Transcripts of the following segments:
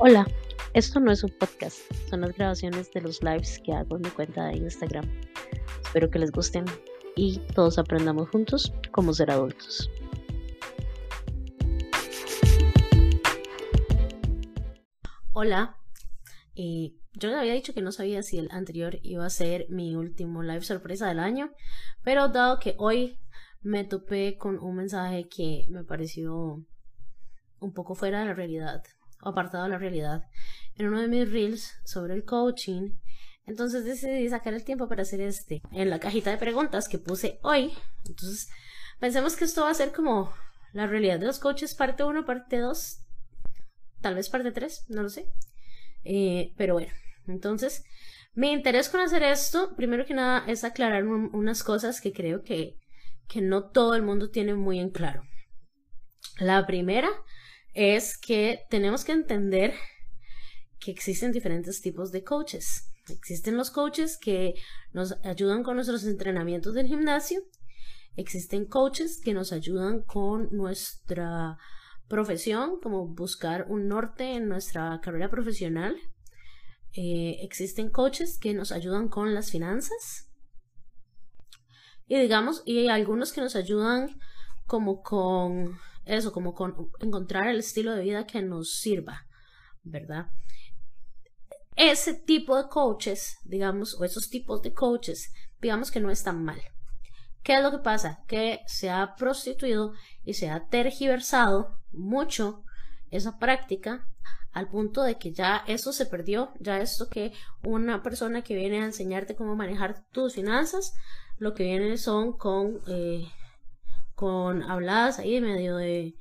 Hola, esto no es un podcast, son las grabaciones de los lives que hago en mi cuenta de Instagram. Espero que les gusten y todos aprendamos juntos cómo ser adultos. Hola, y yo les había dicho que no sabía si el anterior iba a ser mi último live sorpresa del año, pero dado que hoy me topé con un mensaje que me pareció un poco fuera de la realidad, apartado de la realidad, en uno de mis reels sobre el coaching. Entonces decidí sacar el tiempo para hacer este en la cajita de preguntas que puse hoy. Entonces pensemos que esto va a ser como la realidad de los coaches, parte 1, parte 2, tal vez parte 3, no lo sé. Eh, pero bueno, entonces mi interés con hacer esto, primero que nada, es aclarar unas cosas que creo que, que no todo el mundo tiene muy en claro. La primera es que tenemos que entender que existen diferentes tipos de coaches. Existen los coaches que nos ayudan con nuestros entrenamientos del gimnasio. Existen coaches que nos ayudan con nuestra profesión, como buscar un norte en nuestra carrera profesional. Eh, existen coaches que nos ayudan con las finanzas. Y digamos, y algunos que nos ayudan como con eso, como con encontrar el estilo de vida que nos sirva, ¿verdad? Ese tipo de coaches, digamos, o esos tipos de coaches, digamos que no están mal. ¿Qué es lo que pasa? Que se ha prostituido y se ha tergiversado mucho esa práctica al punto de que ya eso se perdió, ya esto que una persona que viene a enseñarte cómo manejar tus finanzas, lo que viene son con eh, con habladas ahí medio de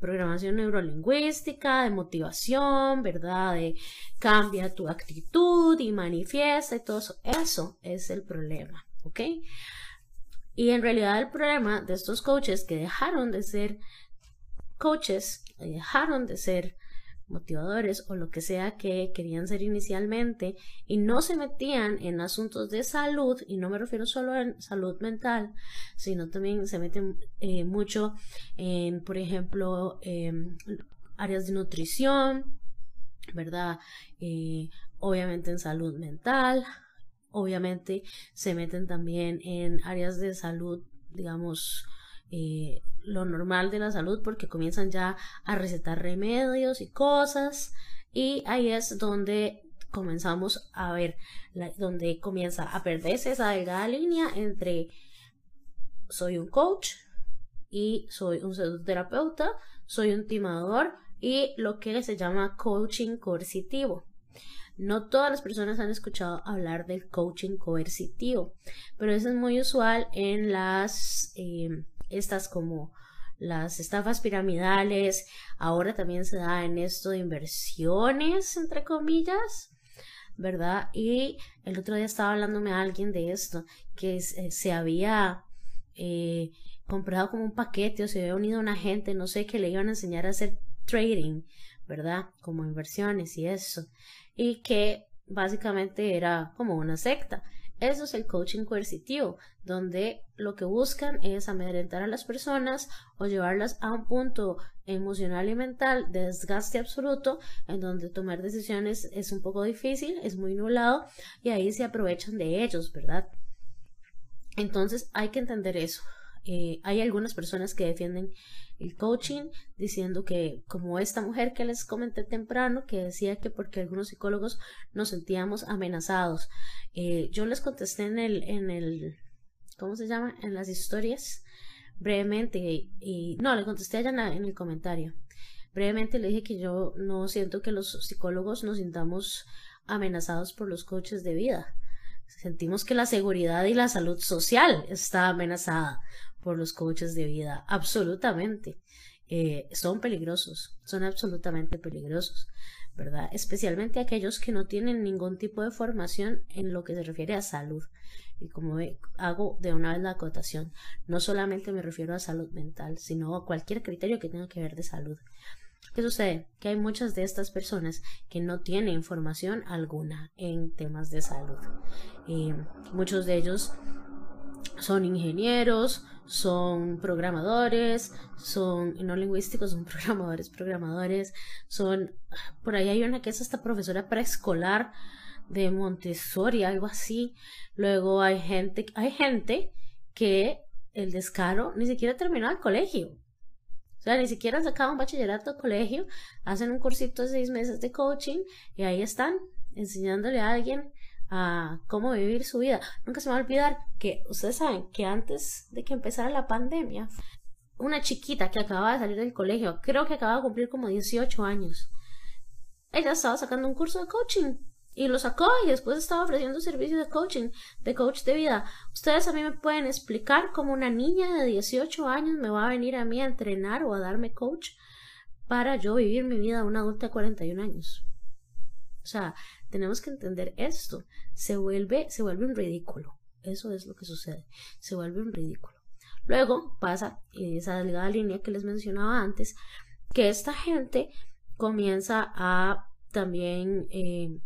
programación neurolingüística, de motivación, ¿verdad? De cambia tu actitud y manifiesta y todo eso. Eso es el problema, ¿ok? Y en realidad el problema de estos coaches que dejaron de ser coaches, dejaron de ser motivadores o lo que sea que querían ser inicialmente y no se metían en asuntos de salud y no me refiero solo en salud mental sino también se meten eh, mucho en por ejemplo em, áreas de nutrición verdad eh, obviamente en salud mental obviamente se meten también en áreas de salud digamos eh, lo normal de la salud porque comienzan ya a recetar remedios y cosas y ahí es donde comenzamos a ver donde comienza a perderse esa delgada línea entre soy un coach y soy un terapeuta, soy un timador y lo que se llama coaching coercitivo. No todas las personas han escuchado hablar del coaching coercitivo, pero eso es muy usual en las eh, estas como las estafas piramidales, ahora también se da en esto de inversiones, entre comillas, ¿verdad? Y el otro día estaba hablándome a alguien de esto, que se, se había eh, comprado como un paquete o se había unido a una gente, no sé, que le iban a enseñar a hacer trading, ¿verdad? Como inversiones y eso. Y que básicamente era como una secta. Eso es el coaching coercitivo, donde lo que buscan es amedrentar a las personas o llevarlas a un punto emocional y mental de desgaste absoluto, en donde tomar decisiones es un poco difícil, es muy nublado y ahí se aprovechan de ellos, ¿verdad? Entonces hay que entender eso. Eh, hay algunas personas que defienden el coaching diciendo que como esta mujer que les comenté temprano que decía que porque algunos psicólogos nos sentíamos amenazados. Eh, yo les contesté en el en el cómo se llama en las historias brevemente y, no le contesté allá en, el comentario. Brevemente le dije que yo no siento que los psicólogos nos sintamos amenazados por los coaches de vida. Sentimos que la seguridad y la salud social está amenazada por los coaches de vida, absolutamente. Eh, son peligrosos, son absolutamente peligrosos, ¿verdad? Especialmente aquellos que no tienen ningún tipo de formación en lo que se refiere a salud. Y como hago de una vez la acotación, no solamente me refiero a salud mental, sino a cualquier criterio que tenga que ver de salud. ¿Qué sucede? Que hay muchas de estas personas que no tienen información alguna en temas de salud. Eh, muchos de ellos son ingenieros, son programadores, son no lingüísticos, son programadores, programadores, son, por ahí hay una que es hasta profesora preescolar de Montessori, algo así. Luego hay gente, hay gente que el descaro ni siquiera terminó el colegio. O sea, ni siquiera han sacado un bachillerato de colegio, hacen un cursito de seis meses de coaching y ahí están enseñándole a alguien a cómo vivir su vida. Nunca se me va a olvidar que ustedes saben que antes de que empezara la pandemia, una chiquita que acababa de salir del colegio, creo que acababa de cumplir como 18 años, ella estaba sacando un curso de coaching y lo sacó y después estaba ofreciendo servicios de coaching, de coach de vida. Ustedes a mí me pueden explicar cómo una niña de 18 años me va a venir a mí a entrenar o a darme coach para yo vivir mi vida de una adulta de 41 años. O sea, tenemos que entender esto. Se vuelve, se vuelve un ridículo. Eso es lo que sucede. Se vuelve un ridículo. Luego pasa esa delgada línea que les mencionaba antes, que esta gente comienza a también eh,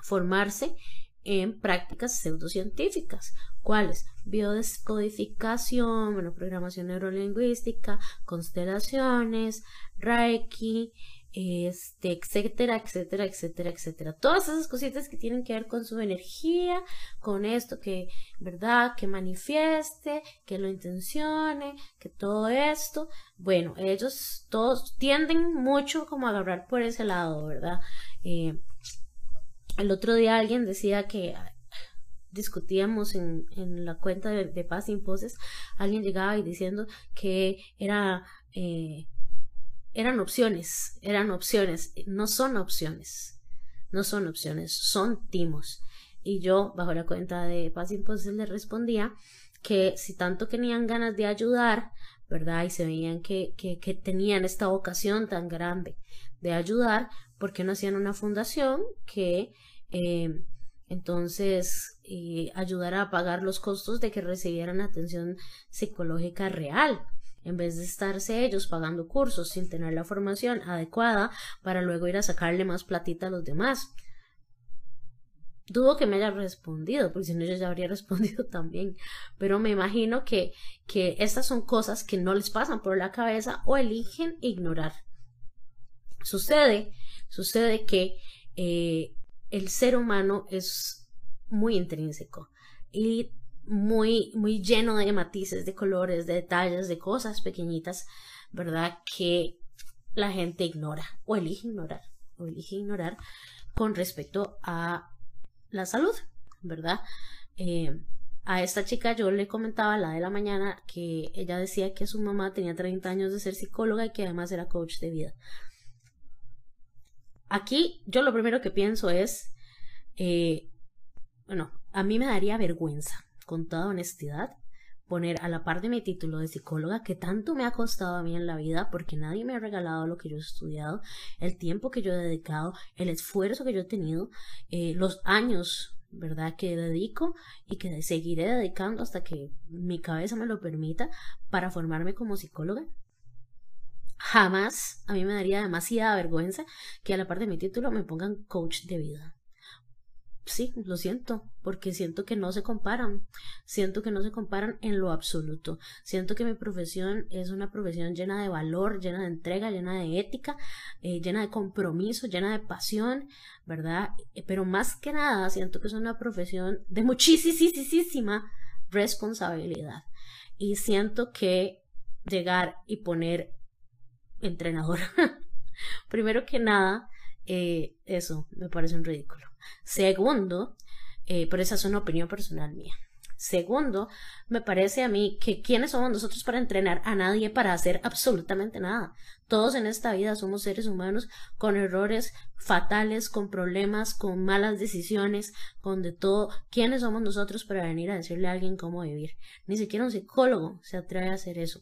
formarse en prácticas pseudocientíficas. ¿Cuáles? Biodescodificación, bueno, programación neurolingüística, constelaciones, Reiki, este, etcétera, etcétera, etcétera, etcétera. Todas esas cositas que tienen que ver con su energía, con esto que, ¿verdad? Que manifieste, que lo intencione, que todo esto. Bueno, ellos todos tienden mucho como a agarrar por ese lado, ¿verdad? Eh, el otro día alguien decía que discutíamos en, en la cuenta de, de Paz Sin Poses, alguien llegaba y diciendo que era eh, eran opciones, eran opciones, no son opciones, no son opciones, son timos. Y yo, bajo la cuenta de Paz Impulses, le respondía que si tanto tenían ganas de ayudar, ¿verdad? Y se veían que, que, que tenían esta vocación tan grande de ayudar, ¿por qué no hacían una fundación que eh, entonces eh, ayudara a pagar los costos de que recibieran atención psicológica real? En vez de estarse ellos pagando cursos sin tener la formación adecuada para luego ir a sacarle más platita a los demás. Dudo que me haya respondido, porque si no yo ya habría respondido también. Pero me imagino que, que estas son cosas que no les pasan por la cabeza o eligen ignorar. Sucede, sucede que eh, el ser humano es muy intrínseco y muy, muy lleno de matices, de colores, de detalles, de cosas pequeñitas, ¿verdad? Que la gente ignora o elige ignorar, o elige ignorar con respecto a la salud, ¿verdad? Eh, a esta chica yo le comentaba la de la mañana que ella decía que su mamá tenía 30 años de ser psicóloga y que además era coach de vida. Aquí yo lo primero que pienso es, eh, bueno, a mí me daría vergüenza con toda honestidad, poner a la par de mi título de psicóloga que tanto me ha costado a mí en la vida porque nadie me ha regalado lo que yo he estudiado, el tiempo que yo he dedicado, el esfuerzo que yo he tenido, eh, los años, ¿verdad?, que dedico y que seguiré dedicando hasta que mi cabeza me lo permita para formarme como psicóloga. Jamás a mí me daría demasiada vergüenza que a la par de mi título me pongan coach de vida sí, lo siento, porque siento que no se comparan, siento que no se comparan en lo absoluto, siento que mi profesión es una profesión llena de valor, llena de entrega, llena de ética, eh, llena de compromiso, llena de pasión, ¿verdad? Eh, pero más que nada siento que es una profesión de muchísima responsabilidad y siento que llegar y poner entrenador, primero que nada, eh, eso me parece un ridículo. Segundo, eh, pero esa es una opinión personal mía. Segundo, me parece a mí que quiénes somos nosotros para entrenar a nadie para hacer absolutamente nada. Todos en esta vida somos seres humanos con errores fatales, con problemas, con malas decisiones, con de todo. ¿Quiénes somos nosotros para venir a decirle a alguien cómo vivir? Ni siquiera un psicólogo se atreve a hacer eso.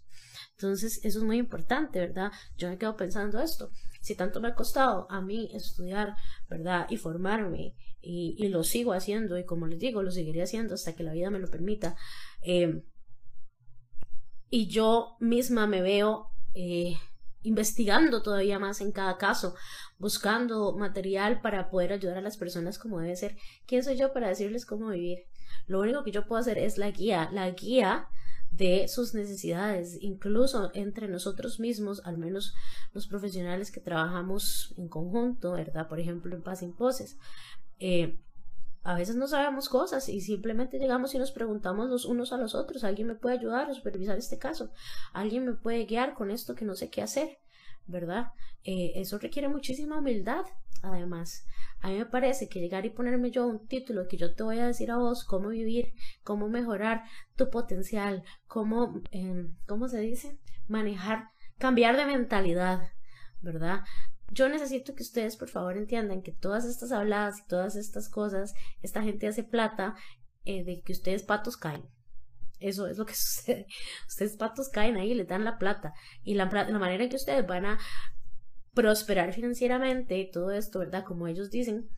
Entonces, eso es muy importante, ¿verdad? Yo me quedo pensando esto. Si tanto me ha costado a mí estudiar, ¿verdad? Y formarme, y, lo sigo haciendo, y como les digo, lo seguiré haciendo hasta que la vida me lo permita. Eh, y yo misma me veo eh, investigando todavía más en cada caso, buscando material para poder ayudar a las personas como debe ser. ¿Quién soy yo para decirles cómo vivir? Lo único que yo puedo hacer es la guía, la guía de sus necesidades, incluso entre nosotros mismos, al menos los profesionales que trabajamos en conjunto, ¿verdad? Por ejemplo, en Paz Poses. Eh, a veces no sabemos cosas y simplemente llegamos y nos preguntamos los unos a los otros, ¿alguien me puede ayudar a supervisar este caso? ¿Alguien me puede guiar con esto que no sé qué hacer? ¿Verdad? Eh, eso requiere muchísima humildad, además. A mí me parece que llegar y ponerme yo un título que yo te voy a decir a vos cómo vivir, cómo mejorar tu potencial, cómo, em, ¿cómo se dice? Manejar, cambiar de mentalidad, ¿verdad? Yo necesito que ustedes por favor entiendan que todas estas habladas y todas estas cosas, esta gente hace plata eh, de que ustedes patos caen. Eso es lo que sucede. Ustedes patos caen ahí, les dan la plata. Y la, la manera en que ustedes van a prosperar financieramente y todo esto, ¿verdad? Como ellos dicen,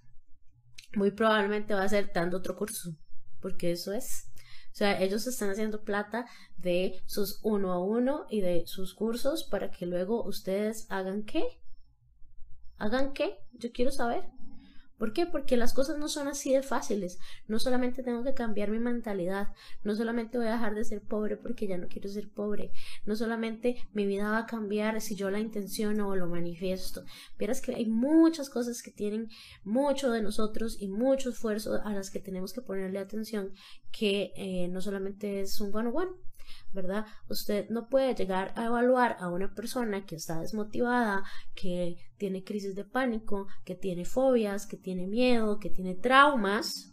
muy probablemente va a ser dando otro curso, porque eso es. O sea, ellos están haciendo plata de sus uno a uno y de sus cursos para que luego ustedes hagan qué? ¿Hagan qué? Yo quiero saber. ¿Por qué? Porque las cosas no son así de fáciles. No solamente tengo que cambiar mi mentalidad, no solamente voy a dejar de ser pobre porque ya no quiero ser pobre, no solamente mi vida va a cambiar si yo la intenciono o lo manifiesto. Verás que hay muchas cosas que tienen mucho de nosotros y mucho esfuerzo a las que tenemos que ponerle atención, que eh, no solamente es un bueno bueno ¿verdad? Usted no puede llegar a evaluar a una persona que está desmotivada, que tiene crisis de pánico, que tiene fobias, que tiene miedo, que tiene traumas,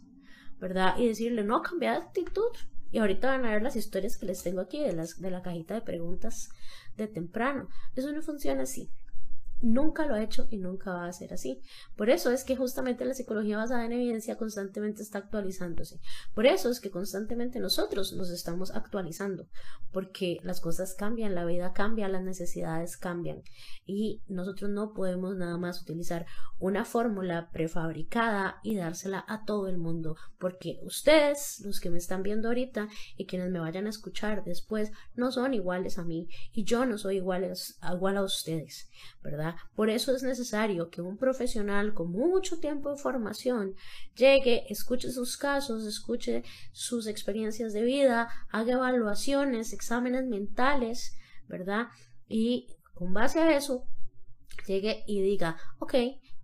¿verdad? Y decirle, no, cambia de actitud. Y ahorita van a ver las historias que les tengo aquí de, las, de la cajita de preguntas de temprano. Eso no funciona así. Nunca lo ha hecho y nunca va a ser así. Por eso es que justamente la psicología basada en evidencia constantemente está actualizándose. Por eso es que constantemente nosotros nos estamos actualizando, porque las cosas cambian, la vida cambia, las necesidades cambian y nosotros no podemos nada más utilizar una fórmula prefabricada y dársela a todo el mundo, porque ustedes, los que me están viendo ahorita y quienes me vayan a escuchar después, no son iguales a mí y yo no soy igual a, igual a ustedes, ¿verdad? Por eso es necesario que un profesional con mucho tiempo de formación llegue, escuche sus casos, escuche sus experiencias de vida, haga evaluaciones, exámenes mentales, ¿verdad? Y con base a eso, llegue y diga, ok,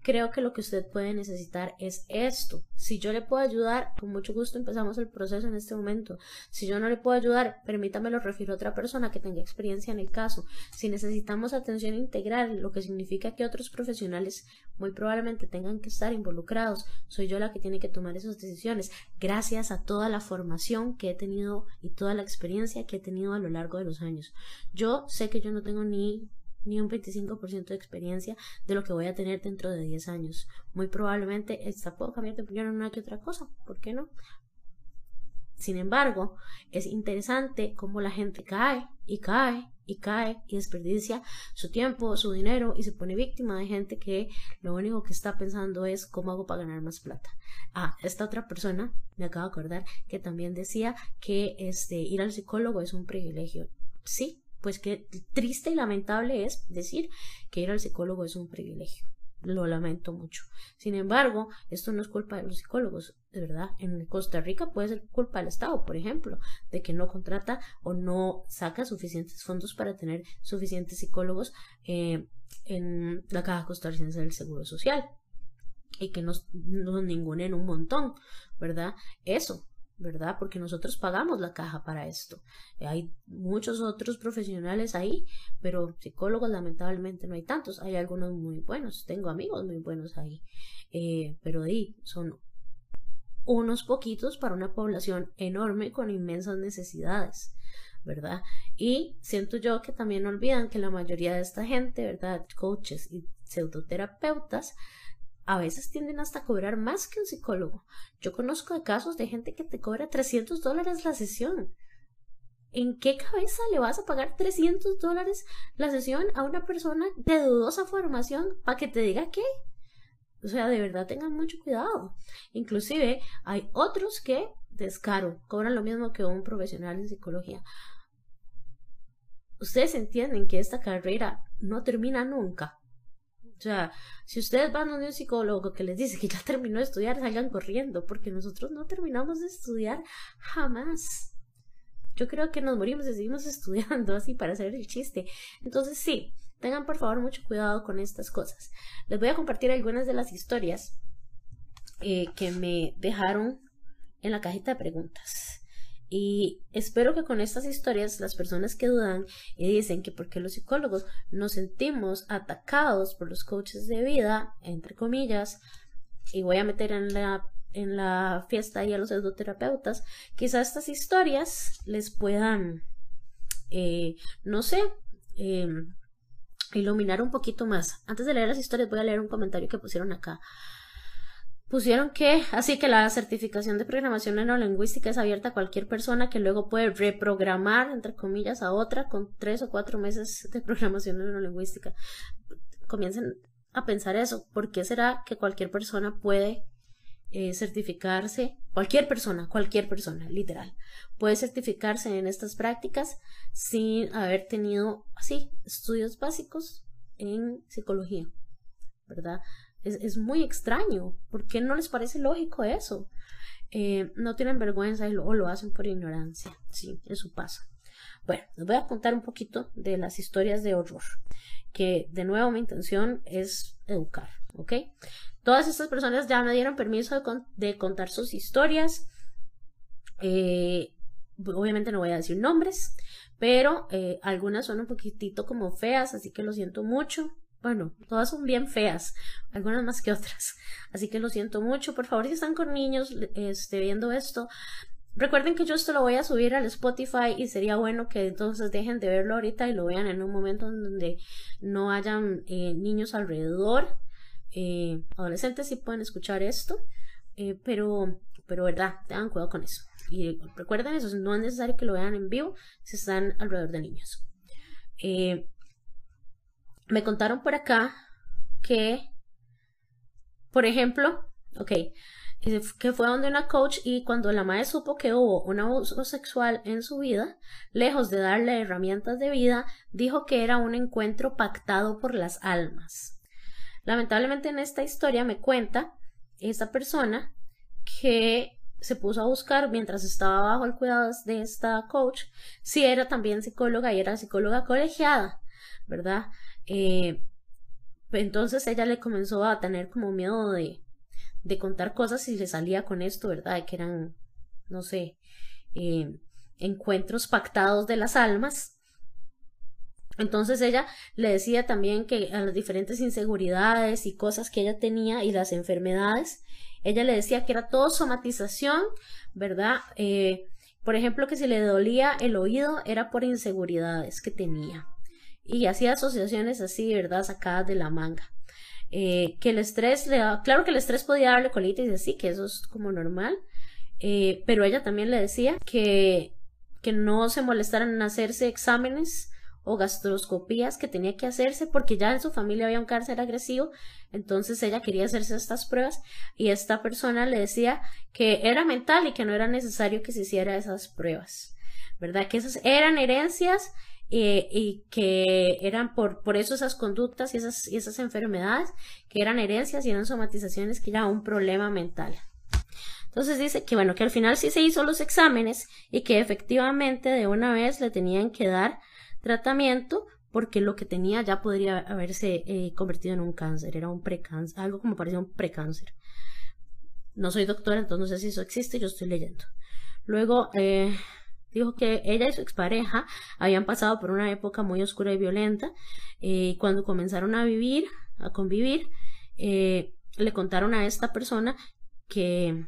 creo que lo que usted puede necesitar es esto. Si yo le puedo ayudar, con mucho gusto empezamos el proceso en este momento. Si yo no le puedo ayudar, permítame lo refiero a otra persona que tenga experiencia en el caso. Si necesitamos atención integral, lo que significa que otros profesionales muy probablemente tengan que estar involucrados, soy yo la que tiene que tomar esas decisiones, gracias a toda la formación que he tenido y toda la experiencia que he tenido a lo largo de los años. Yo sé que yo no tengo ni ni un 25% de experiencia de lo que voy a tener dentro de 10 años. Muy probablemente esta puedo cambiar de opinión en una que otra cosa, ¿por qué no? Sin embargo, es interesante cómo la gente cae y cae y cae y desperdicia su tiempo, su dinero y se pone víctima de gente que lo único que está pensando es cómo hago para ganar más plata. Ah, esta otra persona me acabo de acordar que también decía que este ir al psicólogo es un privilegio. Sí, pues qué triste y lamentable es decir que ir al psicólogo es un privilegio. Lo lamento mucho. Sin embargo, esto no es culpa de los psicólogos, de verdad. En Costa Rica puede ser culpa del Estado, por ejemplo, de que no contrata o no saca suficientes fondos para tener suficientes psicólogos eh, en la Caja Costarricense del Seguro Social y que nos, nos ningunen un montón, ¿verdad? Eso, ¿verdad? Porque nosotros pagamos la caja para esto. Hay muchos otros profesionales ahí, pero psicólogos lamentablemente no hay tantos. Hay algunos muy buenos, tengo amigos muy buenos ahí, eh, pero ahí son unos poquitos para una población enorme con inmensas necesidades. ¿verdad? Y siento yo que también olvidan que la mayoría de esta gente, ¿verdad? Coaches y pseudoterapeutas, a veces tienden hasta a cobrar más que un psicólogo. Yo conozco casos de gente que te cobra 300 dólares la sesión. ¿En qué cabeza le vas a pagar 300 dólares la sesión a una persona de dudosa formación para que te diga qué? O sea, de verdad tengan mucho cuidado. Inclusive hay otros que descaro, cobran lo mismo que un profesional en psicología. Ustedes entienden que esta carrera no termina nunca. O sea, si ustedes van a un psicólogo que les dice que ya terminó de estudiar, salgan corriendo, porque nosotros no terminamos de estudiar jamás. Yo creo que nos morimos y seguimos estudiando así para hacer el chiste. Entonces sí, tengan por favor mucho cuidado con estas cosas. Les voy a compartir algunas de las historias eh, que me dejaron en la cajita de preguntas. Y espero que con estas historias las personas que dudan y dicen que porque los psicólogos nos sentimos atacados por los coaches de vida, entre comillas, y voy a meter en la, en la fiesta y a los pseudoterapeutas, quizás estas historias les puedan, eh, no sé, em, iluminar un poquito más. Antes de leer las historias voy a leer un comentario que pusieron acá pusieron que, así que la certificación de programación neurolingüística es abierta a cualquier persona que luego puede reprogramar, entre comillas, a otra con tres o cuatro meses de programación neurolingüística. Comiencen a pensar eso. ¿Por qué será que cualquier persona puede eh, certificarse? Cualquier persona, cualquier persona, literal, puede certificarse en estas prácticas sin haber tenido, así, estudios básicos en psicología, ¿verdad? Es, muy extraño. ¿Por qué no les parece lógico eso? Eh, no tienen vergüenza lo, lo hacen por ignorancia. Sí, eso pasa. Bueno, les voy a contar un poquito de las historias de horror. Que de nuevo mi intención es educar, ¿ok? Todas estas personas ya me dieron permiso de, contar sus historias. Eh, obviamente no voy a decir nombres, pero eh, algunas son un poquitito como feas, así que lo siento mucho. Bueno, todas son bien feas, algunas más que otras. Así que lo siento mucho. Por favor, si están con niños este, viendo esto, recuerden que yo esto lo voy a subir al Spotify y sería bueno que entonces dejen de verlo ahorita y lo vean en un momento en donde no hayan eh, niños alrededor. Eh, adolescentes sí pueden escuchar esto, eh, pero, pero verdad, tengan cuidado con eso. Y recuerden eso, no es necesario que lo vean en vivo si están alrededor de niños. Me contaron por acá que, por ejemplo, ok, que fue donde una coach y cuando la madre supo que hubo un abuso sexual en su vida, lejos de darle herramientas de vida, dijo que era un encuentro pactado por las almas. Lamentablemente en esta historia me cuenta esta persona que se puso a buscar mientras estaba bajo el cuidado de esta coach si era también psicóloga y era psicóloga colegiada, ¿verdad? Eh, entonces ella le comenzó a tener como miedo de, de contar cosas y le salía con esto, ¿verdad? Que eran, no sé, eh, encuentros pactados de las almas. Entonces ella le decía también que a las diferentes inseguridades y cosas que ella tenía y las enfermedades, ella le decía que era todo somatización, ¿verdad? Eh, por ejemplo, que si le dolía el oído era por inseguridades que tenía y hacía asociaciones así, ¿verdad? Sacadas de la manga. Eh, que el estrés claro que el estrés podía darle colitis y así, que eso es como normal, eh, pero ella también le decía que, que no se molestaran en hacerse exámenes o gastroscopías que tenía que hacerse porque ya en su familia había un cáncer agresivo, entonces ella quería hacerse estas pruebas y esta persona le decía que era mental y que no era necesario que se hiciera esas pruebas, ¿verdad? Que esas eran herencias eh, y que eran por, por eso esas conductas y esas, y esas enfermedades que eran herencias y eran somatizaciones que era un problema mental. Entonces dice que bueno, que al final sí se hizo los exámenes y que efectivamente de una vez le tenían que dar tratamiento porque lo que tenía ya podría haberse eh, convertido en un cáncer, era un precáncer, algo como parecía un precáncer. No soy doctora, entonces no sé si eso existe, yo estoy leyendo. Luego, eh, Dijo que ella y su expareja habían pasado por una época muy oscura y violenta. Eh, cuando comenzaron a vivir, a convivir, eh, le contaron a esta persona que,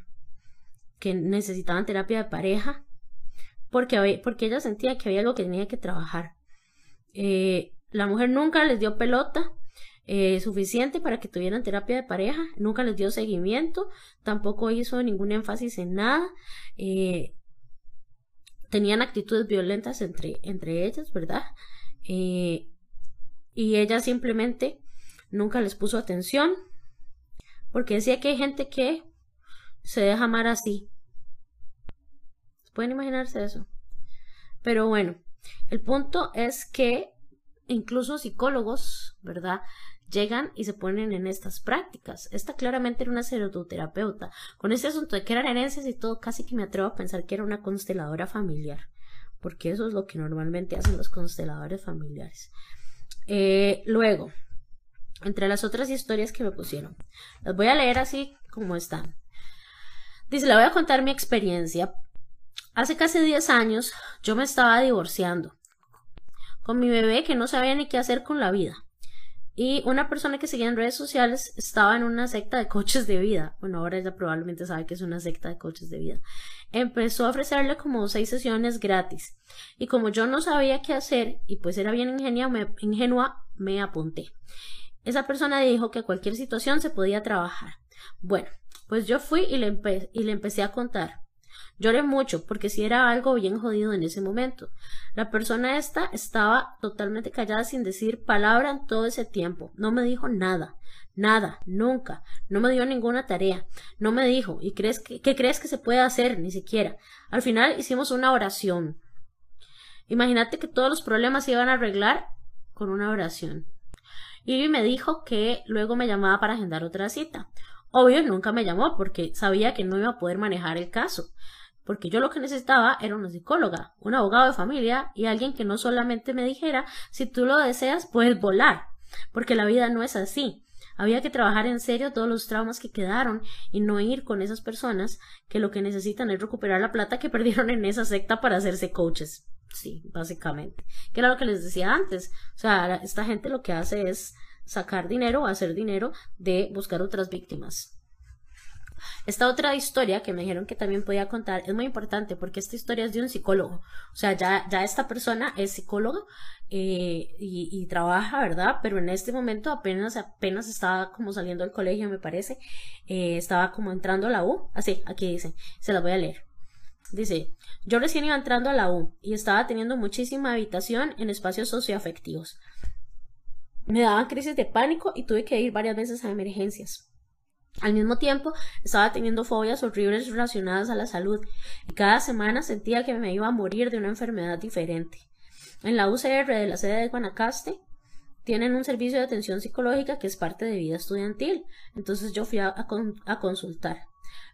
que necesitaban terapia de pareja porque, porque ella sentía que había algo que tenía que trabajar. Eh, la mujer nunca les dio pelota suficiente para que tuvieran terapia de pareja, nunca les dio seguimiento, tampoco hizo ningún énfasis en nada tenían actitudes violentas entre, entre ellas, ¿verdad? Eh, y ella simplemente nunca les puso atención porque decía que hay gente que se deja amar así. ¿Pueden imaginarse eso? Pero bueno, el punto es que incluso psicólogos, ¿verdad? Llegan y se ponen en estas prácticas. Esta claramente era una pseudoterapeuta. Con este asunto de que eran herencias y todo, casi que me atrevo a pensar que era una consteladora familiar. Porque eso es lo que normalmente hacen los consteladores familiares. Eh, luego, entre las otras historias que me pusieron, las voy a leer así como están. Dice, le voy a contar mi experiencia. Hace casi 10 años yo me estaba divorciando con mi bebé que no sabía ni qué hacer con la vida. Y una persona que seguía en redes sociales estaba en una secta de coches de vida. Bueno, ahora ella probablemente sabe que es una secta de coches de vida. Empezó a ofrecerle como seis sesiones gratis. Y como yo no sabía qué hacer y pues era bien ingenua, me, ingenua, me apunté. Esa persona dijo que cualquier situación se podía trabajar. Bueno, pues yo fui y le, y le empecé a contar. Lloré mucho porque si era algo bien jodido en ese momento. La persona esta estaba totalmente callada sin decir palabra en todo ese tiempo. No me dijo nada. Nada, nunca. No me dio ninguna tarea. No me dijo, ¿y crees que, qué crees que se puede hacer? Ni siquiera. Al final hicimos una oración. Imagínate que todos los problemas se iban a arreglar con una oración. Y me dijo que luego me llamaba para agendar otra cita. Obvio, nunca me llamó porque sabía que no iba a poder manejar el caso porque yo lo que necesitaba era una psicóloga, un abogado de familia y alguien que no solamente me dijera si tú lo deseas puedes volar, porque la vida no es así. Había que trabajar en serio todos los traumas que quedaron y no ir con esas personas que lo que necesitan es recuperar la plata que perdieron en esa secta para hacerse coaches. Sí, básicamente. Que era lo que les decía antes. O sea, esta gente lo que hace es sacar dinero hacer dinero de buscar otras víctimas. Esta otra historia que me dijeron que también podía contar es muy importante porque esta historia es de un psicólogo. O sea, ya, ya esta persona es psicólogo eh, y, trabaja, ¿verdad? Pero en este momento apenas, apenas estaba como saliendo del colegio, me parece. Eh, estaba como entrando a la U. Así, aquí dice, se la voy a leer. Dice, yo recién iba entrando a la U y estaba teniendo muchísima habitación en espacios socioafectivos. Me daban crisis de pánico y tuve que ir varias veces a emergencias. Al mismo tiempo, estaba teniendo fobias horribles relacionadas a la salud y cada semana sentía que me iba a morir de una enfermedad diferente. En la UCR de la sede de Guanacaste tienen un servicio de atención psicológica que es parte de vida estudiantil, entonces yo fui a, a consultar.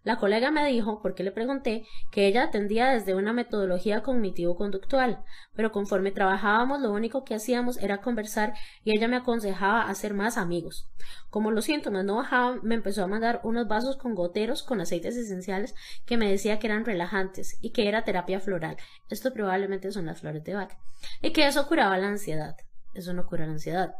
La colega me dijo, porque le pregunté, que ella atendía desde una metodología cognitivo-conductual, pero conforme trabajábamos lo único que hacíamos era conversar y ella me aconsejaba hacer más amigos. Como los síntomas no bajaban, me empezó a mandar unos vasos con goteros con aceites esenciales que me decía que eran relajantes y que era terapia floral. Esto probablemente son las flores de Bach. Y que eso curaba la ansiedad. Eso no cura la ansiedad.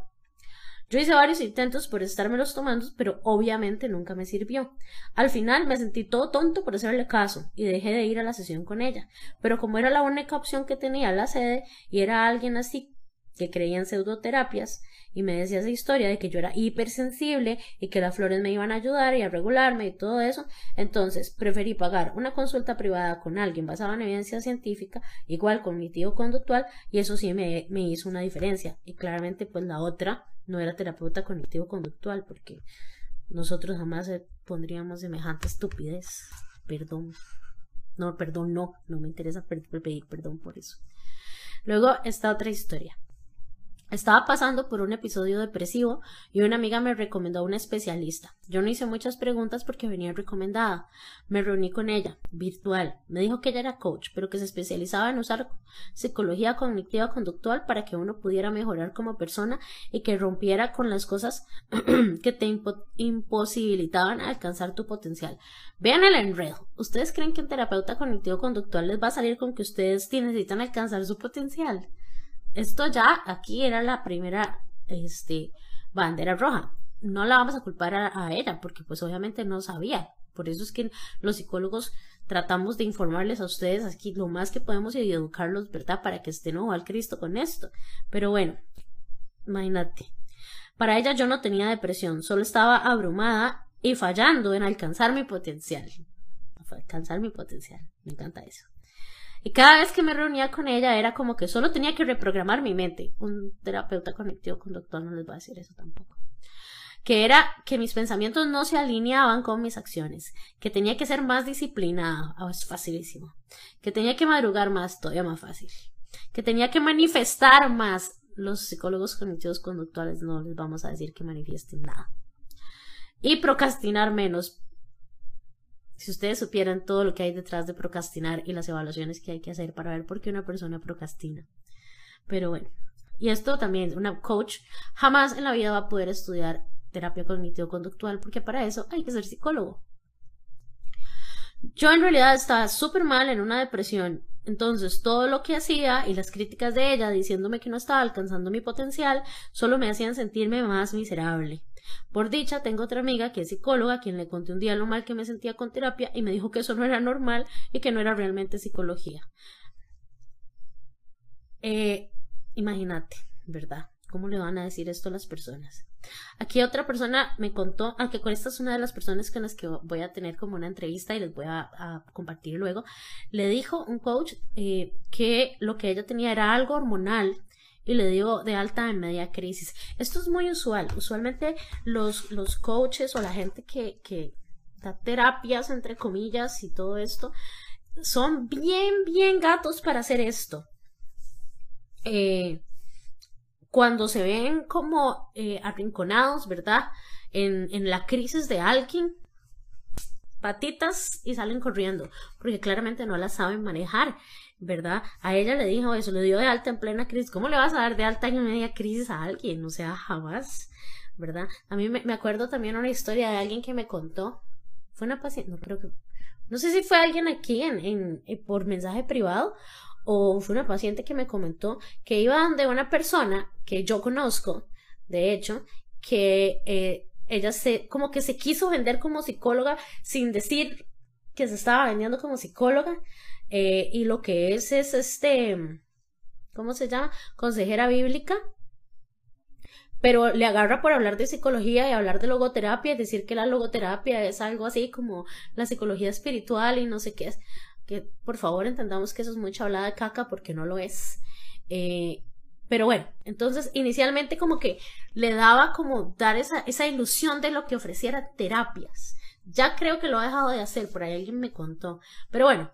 Yo hice varios intentos por estármelos tomando, pero obviamente nunca me sirvió. Al final me sentí todo tonto por hacerle caso y dejé de ir a la sesión con ella. Pero como era la única opción que tenía la sede y era alguien así que creía en pseudoterapias y me decía esa historia de que yo era hipersensible y que las flores me iban a ayudar y a regularme y todo eso, entonces preferí pagar una consulta privada con alguien basada en evidencia científica, igual cognitivo-conductual, y eso sí me, me hizo una diferencia. Y claramente pues la otra no era terapeuta cognitivo-conductual, porque nosotros jamás pondríamos semejante estupidez. Perdón. No, perdón, no, no me interesa pedir perdón por eso. Luego está otra historia. Estaba pasando por un episodio depresivo y una amiga me recomendó a una especialista. Yo no hice muchas preguntas porque venía recomendada. Me reuní con ella, virtual. Me dijo que ella era coach, pero que se especializaba en usar psicología cognitiva conductual para que uno pudiera mejorar como persona y que rompiera con las cosas que te imposibilitaban alcanzar tu potencial. Vean el enredo. ¿Ustedes creen que un terapeuta cognitivo conductual les va a salir con que ustedes necesitan alcanzar su potencial? Esto ya aquí era la primera este, bandera roja. No la vamos a culpar a, ella porque pues obviamente no sabía. Por eso es que los psicólogos tratamos de informarles a ustedes aquí lo más que podemos y educarlos, ¿verdad? Para que estén ojo al Cristo con esto. Pero bueno, imagínate. Para ella yo no tenía depresión, solo estaba abrumada y fallando en alcanzar mi potencial. Alcanzar mi potencial. Me encanta eso. Y cada vez que me reunía con ella era como que solo tenía que reprogramar mi mente. Un terapeuta conectivo conductual no les va a decir eso tampoco. Que era que mis pensamientos no se alineaban con mis acciones. Que tenía que ser más disciplinada. Oh, es facilísimo. Que tenía que madrugar más, todavía más fácil. Que tenía que manifestar más. los psicólogos cognitivos conductuales no les vamos a decir que manifiesten nada. Y procrastinar menos. Si ustedes supieran todo lo que hay detrás de procrastinar y las evaluaciones que hay que hacer para ver por qué una persona procrastina. Pero bueno, y esto también, una coach jamás en la vida va a poder estudiar terapia cognitivo-conductual porque para eso hay que ser psicólogo. Yo en realidad estaba súper mal en una depresión entonces, todo lo que hacía y las críticas de ella diciéndome que no estaba alcanzando mi potencial solo me hacían sentirme más miserable. Por dicha, tengo otra amiga que es psicóloga, quien le conté un día lo mal que me sentía con terapia y me dijo que eso no era normal y que no era realmente psicología. Eh, imagínate, ¿verdad? ¿Cómo le van a decir esto a las personas? Aquí otra persona me contó, aunque con esta es una de las personas con las que voy a tener como una entrevista y les voy a, compartir luego, le dijo un coach eh, que lo que ella tenía era algo hormonal y le dio de alta en media crisis. Esto es muy usual. Usualmente los, los coaches o la gente que, que da terapias, entre comillas, y todo esto, son bien, bien gatos para hacer esto. Eh, cuando se ven como eh, arrinconados, ¿verdad? En, en la crisis de alguien, patitas y salen corriendo, porque claramente no la saben manejar, ¿verdad? A ella le dijo eso, le dio de alta en plena crisis. ¿Cómo le vas a dar de alta en media crisis a alguien? O sea, jamás, ¿verdad? A mí me, acuerdo también una historia de alguien que me contó, fue una paciente, no creo que, no sé si fue alguien aquí en, en, en por mensaje privado o fue una paciente que me comentó que iba donde una persona que yo conozco, de hecho, que eh, ella se, como que se quiso vender como psicóloga sin decir que se estaba vendiendo como psicóloga, eh, y lo que es es este, ¿cómo se llama? Consejera bíblica, pero le agarra por hablar de psicología y hablar de logoterapia y decir que la logoterapia es algo así como la psicología espiritual y no sé qué es que por favor entendamos que eso es mucha hablada de caca porque no lo es. Eh, pero bueno, entonces inicialmente como que le daba como dar esa, esa ilusión de lo que ofreciera terapias. Ya creo que lo ha dejado de hacer, por ahí alguien me contó. Pero bueno,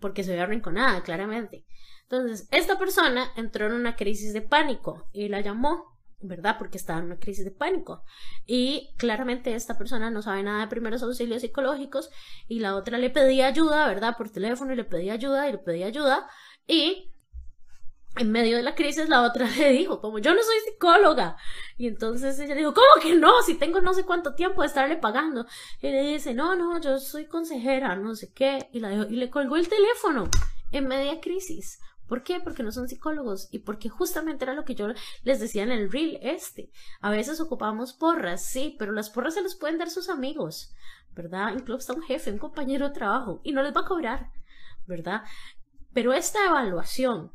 porque se ve arrinconada, claramente. Entonces, esta persona entró en una crisis de pánico y la llamó ¿verdad? Porque estaba en una crisis de pánico. Y claramente esta persona no sabe nada de primeros auxilios psicológicos y la otra le pedía ayuda, ¿verdad? Por teléfono y le pedía ayuda y le pedía ayuda. Y en medio de la crisis la otra le dijo, como yo no soy psicóloga. Y entonces ella dijo, ¿cómo que no? Si tengo no sé cuánto tiempo de estarle pagando. Y le dice, no, no, yo soy consejera, no sé qué. Y, la y le colgó el teléfono en media crisis. ¿Por qué? Porque no son psicólogos y porque justamente era lo que yo les decía en el reel este. A veces ocupamos porras, sí, pero las porras se las pueden dar sus amigos, ¿verdad? Incluso a un jefe, un compañero de trabajo y no les va a cobrar, ¿verdad? Pero esta evaluación,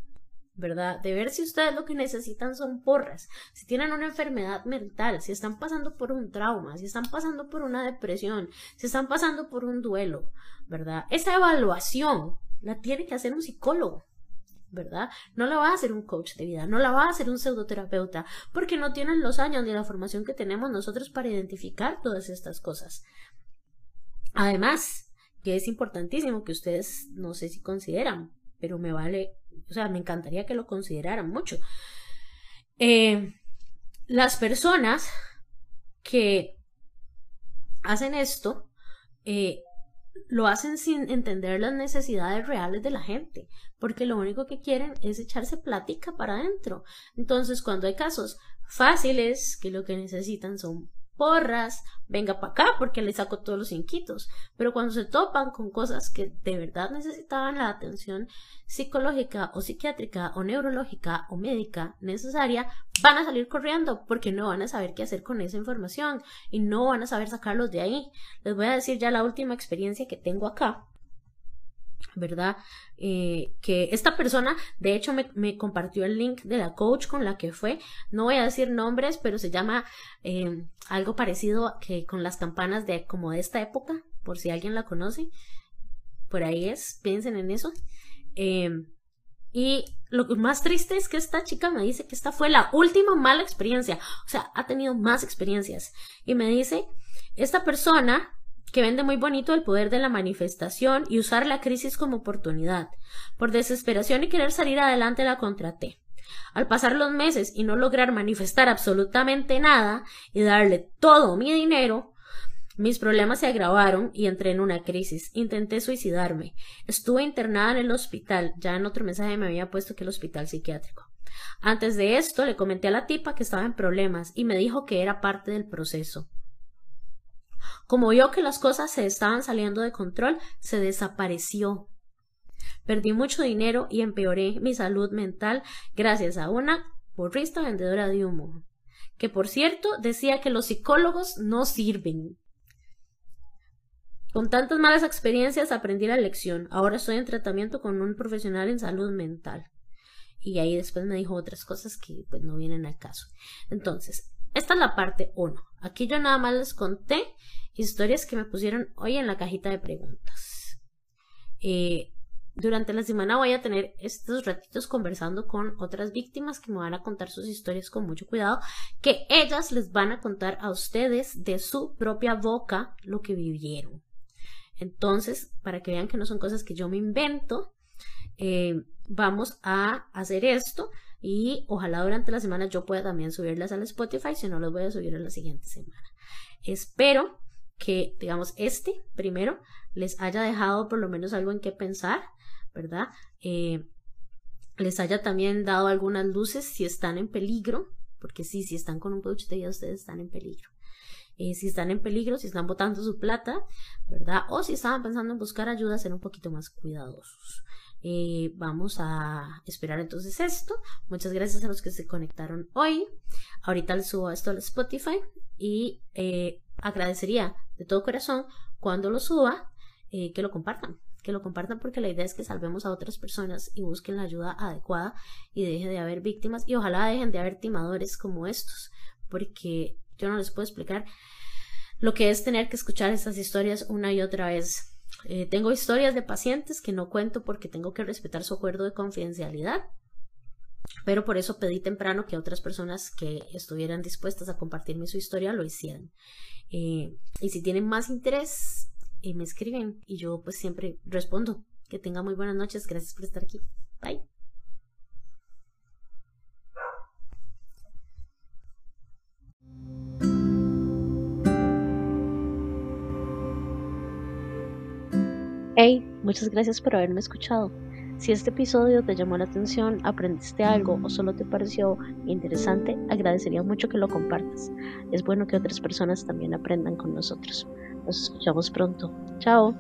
¿verdad? De ver si ustedes lo que necesitan son porras, si tienen una enfermedad mental, si están pasando por un trauma, si están pasando por una depresión, si están pasando por un duelo, ¿verdad? Esta evaluación la tiene que hacer un psicólogo. ¿verdad? No la va a hacer un coach de vida, no la va a hacer un pseudoterapeuta, porque no tienen los años ni la formación que tenemos nosotros para identificar todas estas cosas. Además, que es importantísimo que ustedes, no sé si consideran, pero me vale, o sea, me encantaría que lo consideraran mucho. Eh, las personas que hacen esto, eh, lo hacen sin entender las necesidades reales de la gente, porque lo único que quieren es echarse plática para adentro. Entonces, cuando hay casos fáciles que lo que necesitan son porras, venga para acá porque le saco todos los inquitos. Pero cuando se topan con cosas que de verdad necesitaban la atención psicológica o psiquiátrica o neurológica o médica necesaria, van a salir corriendo porque no van a saber qué hacer con esa información y no van a saber sacarlos de ahí. Les voy a decir ya la última experiencia que tengo acá. ¿Verdad? Eh, que esta persona, de hecho, me, compartió el link de la coach con la que fue. No voy a decir nombres, pero se llama eh, algo parecido que con las campanas de como de esta época, por si alguien la conoce. Por ahí es, piensen en eso. Eh, y lo más triste es que esta chica me dice que esta fue la última mala experiencia. O sea, ha tenido más experiencias. Y me dice, esta persona que vende muy bonito el poder de la manifestación y usar la crisis como oportunidad. Por desesperación y querer salir adelante la contraté. Al pasar los meses y no lograr manifestar absolutamente nada y darle todo mi dinero, mis problemas se agravaron y entré en una crisis. Intenté suicidarme. Estuve internada en el hospital. Ya en otro mensaje me había puesto que el hospital psiquiátrico. Antes de esto le comenté a la tipa que estaba en problemas y me dijo que era parte del proceso. Como vio que las cosas se estaban saliendo de control, se desapareció. Perdí mucho dinero y empeoré mi salud mental gracias a una porrista vendedora de humo, que por cierto decía que los psicólogos no sirven. Con tantas malas experiencias aprendí la lección. Ahora estoy en tratamiento con un profesional en salud mental. Y ahí después me dijo otras cosas que pues no vienen al caso. Entonces, esta es la parte 1. Aquí yo nada más les conté historias que me pusieron hoy en la cajita de preguntas. Eh, durante la semana voy a tener estos ratitos conversando con otras víctimas que me van a contar sus historias con mucho cuidado, que ellas les van a contar a ustedes de su propia boca lo que vivieron. Entonces, para que vean que no son cosas que yo me invento, eh, vamos a hacer esto y ojalá durante la semana yo pueda también subirlas al Spotify, si no los voy a subir en la siguiente semana. Espero que, digamos, este primero les haya dejado por lo menos algo en qué pensar, ¿verdad? Eh, les haya también dado algunas luces si están en peligro, porque sí, si están con un coach de ustedes están en peligro. Eh, si están en peligro, si están botando su plata, ¿verdad? O si estaban pensando en buscar ayuda, ser un poquito más cuidadosos. Eh, vamos a esperar entonces esto. Muchas gracias a los que se conectaron hoy. Ahorita les subo esto al Spotify y eh, agradecería de todo corazón cuando lo suba que lo compartan. Que lo compartan porque la idea es que salvemos a otras personas y busquen la ayuda adecuada y deje de haber víctimas y ojalá dejen de haber timadores como estos porque yo no les puedo explicar lo que es tener que escuchar estas historias una y otra vez. Eh, tengo historias de pacientes que no cuento porque tengo que respetar su acuerdo de confidencialidad, pero por eso pedí temprano que otras personas que estuvieran dispuestas a compartirme su historia lo hicieran. Eh, y si tienen más interés, eh, me escriben y yo pues siempre respondo. Que tengan muy buenas noches, gracias por estar aquí. Bye. Hey, muchas gracias por haberme escuchado. Si este episodio te llamó la atención, aprendiste algo o solo te pareció interesante, agradecería mucho que lo compartas. Es bueno que otras personas también aprendan con nosotros. Nos escuchamos pronto. Chao.